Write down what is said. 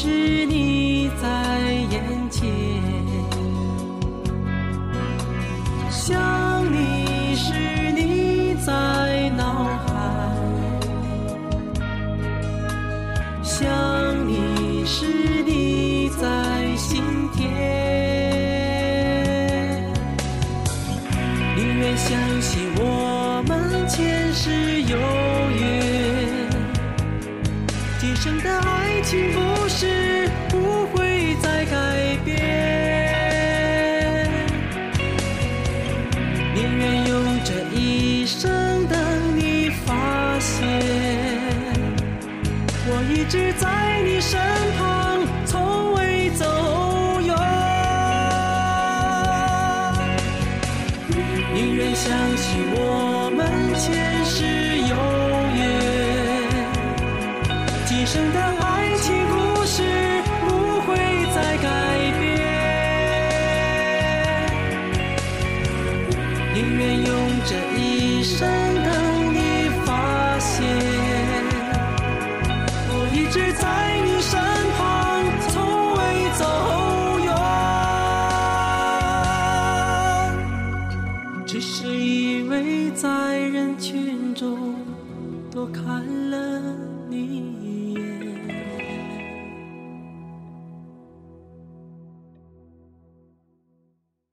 是你在眼前，想你时你在脑海，想你时你在心田。宁愿相信我们前世有缘，今生的爱爱情故事不会再改变。宁愿用这一生等你发现，我一直在你身旁，从未走今生的爱情故事不会再改变。宁愿用这一生等你发现，我一直在你身旁，从未走远。只是因为在人群中多看了你一眼。